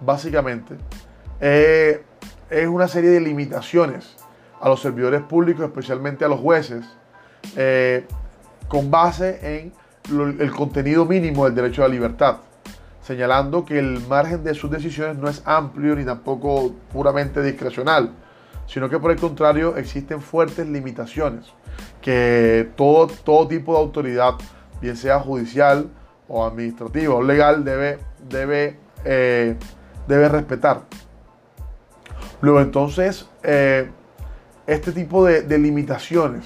básicamente, eh, es una serie de limitaciones a los servidores públicos, especialmente a los jueces, eh, con base en el contenido mínimo del derecho a la libertad, señalando que el margen de sus decisiones no es amplio ni tampoco puramente discrecional, sino que por el contrario existen fuertes limitaciones que todo, todo tipo de autoridad, bien sea judicial, o administrativa o legal debe, debe, eh, debe respetar. Luego entonces, eh, este tipo de, limitaciones,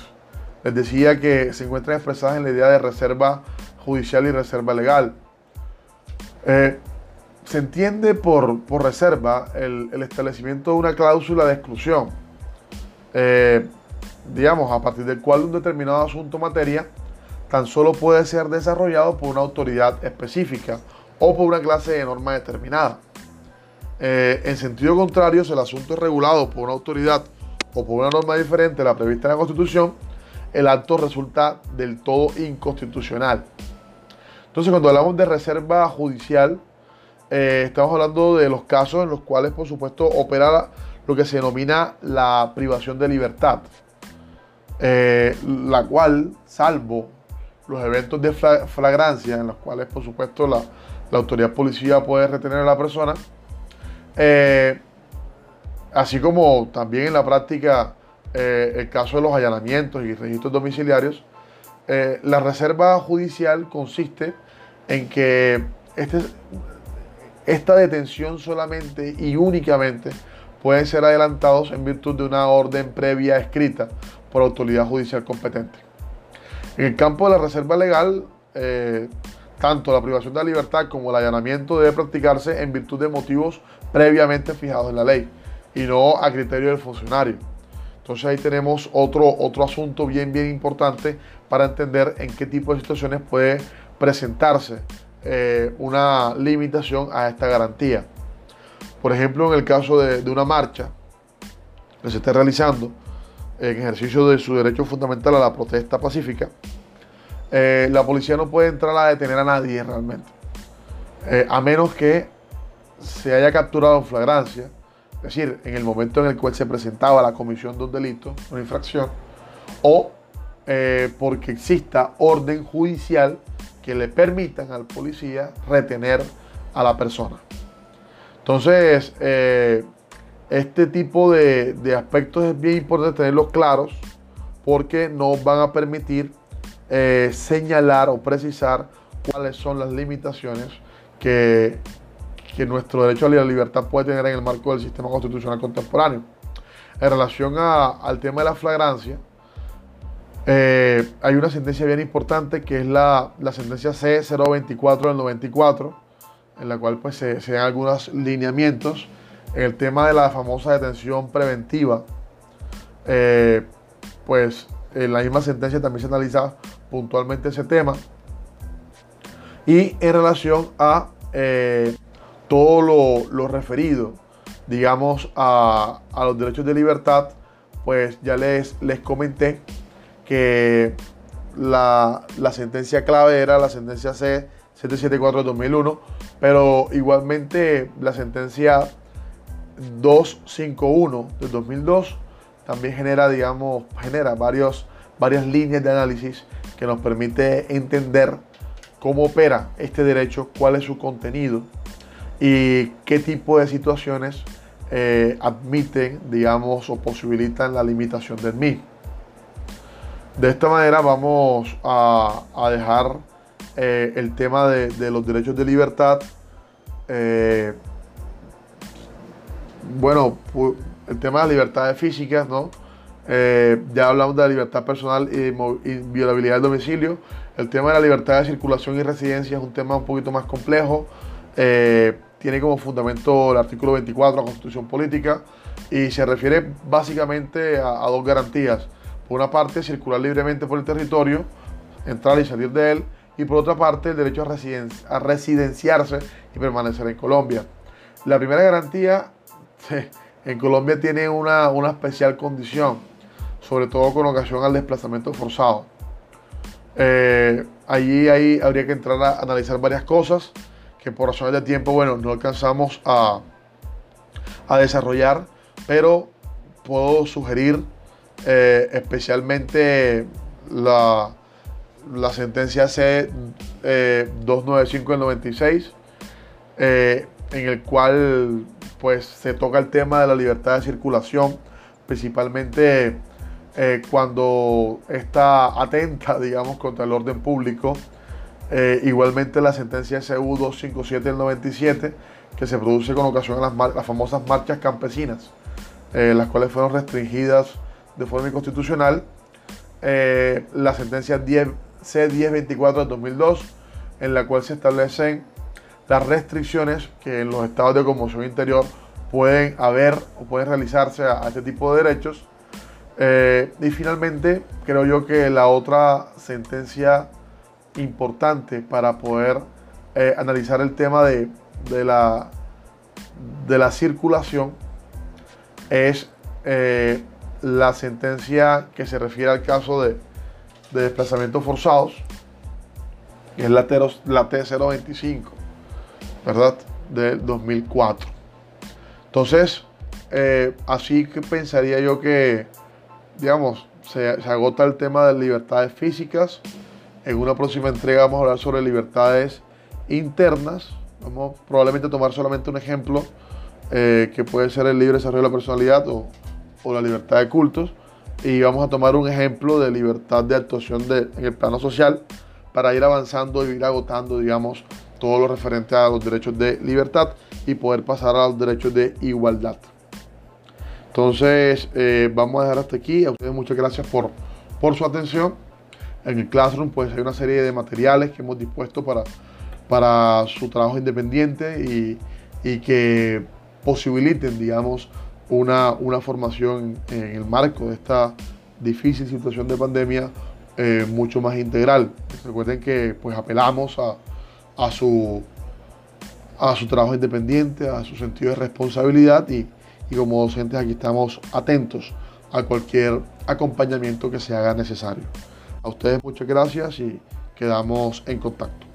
les decía que se encuentran expresadas en la idea de reserva judicial y reserva legal. Eh, se entiende por, por reserva el, el, establecimiento de una cláusula de exclusión, digamos, a partir del cual un determinado asunto materia tan solo puede ser desarrollado por una autoridad específica o por una clase de norma determinada. Eh, en sentido contrario, si el asunto es regulado por una autoridad o por una norma diferente a la prevista en la Constitución, el acto resulta del todo inconstitucional. Entonces, cuando hablamos de reserva judicial, eh, estamos hablando de los casos en los cuales, por supuesto, opera lo que se denomina la privación de libertad, eh, la cual, salvo los eventos de flagrancia en los cuales, por supuesto, la, autoridad policía puede retener a la persona, eh, así como también en la práctica eh, el caso de los allanamientos y registros domiciliarios, la reserva judicial consiste en que este, esta detención solamente y únicamente pueden ser adelantados en virtud de una orden previa escrita por autoridad judicial competente. En el campo de la reserva legal, eh, tanto la privación de la libertad como el allanamiento debe practicarse en virtud de motivos previamente fijados en la ley y no a criterio del funcionario. Entonces ahí tenemos otro, otro asunto bien, bien importante para entender en qué tipo de situaciones puede presentarse eh, una limitación a esta garantía. Por ejemplo, en el caso de, de una marcha que se esté realizando, en ejercicio de su derecho fundamental a la protesta pacífica, eh, la policía no puede entrar a detener a nadie realmente, eh, a menos que se haya capturado en flagrancia, es decir, en el momento en el cual se presentaba la comisión de un delito, una infracción, o eh, porque exista orden judicial que le permitan al policía retener a la persona. Entonces, este tipo de, aspectos es bien importante tenerlos claros porque nos van a permitir eh, señalar o precisar cuáles son las limitaciones que, nuestro derecho a la libertad puede tener en el marco del sistema constitucional contemporáneo. En relación al tema de la flagrancia, eh, hay una sentencia bien importante que es la, sentencia C024 del 94, en la cual pues, se, dan algunos lineamientos En el tema de la famosa detención preventiva, eh, pues en la misma sentencia también se analiza puntualmente ese tema. Y en relación a eh, todo lo, referido, digamos, a, los derechos de libertad, pues ya les, les comenté que la, la sentencia clave era la sentencia C 774 de 2001, pero igualmente la sentencia 251 de 2002 también genera, digamos, genera varios, varias líneas de análisis que nos permite entender cómo opera este derecho, cuál es su contenido y qué tipo de situaciones eh, admiten, digamos, o posibilitan la limitación del mismo. De esta manera vamos a, dejar eh, el tema de, los derechos de libertad. Eh, bueno, el tema de las libertades físicas, ¿no? Eh, ya hablamos de la libertad personal y, violabilidad del domicilio. El tema de la libertad de circulación y residencia es un tema un poquito más complejo. Eh, tiene como fundamento el artículo 24 de la Constitución Política y se refiere básicamente a, dos garantías. Por una parte, circular libremente por el territorio, entrar y salir de él, y por otra parte, el derecho a, a residenciarse y permanecer en Colombia. La primera garantía en Colombia tiene una, especial condición, sobre todo con ocasión al desplazamiento forzado. Eh, allí ahí habría que entrar a analizar varias cosas que por razones de tiempo, bueno, no alcanzamos a, desarrollar, pero puedo sugerir eh, especialmente la, la sentencia C 295 del 96, en el cual pues se toca el tema de la libertad de circulación, principalmente eh, cuando está atenta, digamos, contra el orden público. Eh, igualmente la sentencia SU 257 del 97, que se produce con ocasión de las, famosas marchas campesinas, eh, las cuales fueron restringidas de forma inconstitucional. la sentencia 10, C1024 del 2002, en la cual se establecen las restricciones que en los estados de conmoción interior pueden haber o pueden realizarse a, este tipo de derechos. Eh, y finalmente, creo yo que la otra sentencia importante para poder eh, analizar el tema de, la, de la circulación es eh, la sentencia que se refiere al caso de, de desplazamientos forzados, que es la T025. ¿Verdad? Del 2004. Entonces, eh, así que pensaría yo que, digamos, se, agota el tema de libertades físicas. En una próxima entrega vamos a hablar sobre libertades internas. Vamos probablemente a tomar solamente un ejemplo eh, que puede ser el libre desarrollo de la personalidad o, o, la libertad de cultos. Y vamos a tomar un ejemplo de libertad de actuación de, en el plano social para ir avanzando y ir agotando, digamos, todo lo referente a los derechos de libertad y poder pasar a los derechos de igualdad. Entonces, eh, vamos a dejar hasta aquí. A ustedes muchas gracias por, por su atención. En el Classroom, pues hay una serie de materiales que hemos dispuesto para, para su trabajo independiente y, y que posibiliten, digamos, una, una formación en el marco de esta difícil situación de pandemia eh, mucho más integral. Recuerden que pues apelamos a, a su, a su trabajo independiente, a su sentido de responsabilidad y, y como docentes aquí estamos atentos a cualquier acompañamiento que se haga necesario. A ustedes muchas gracias y quedamos en contacto.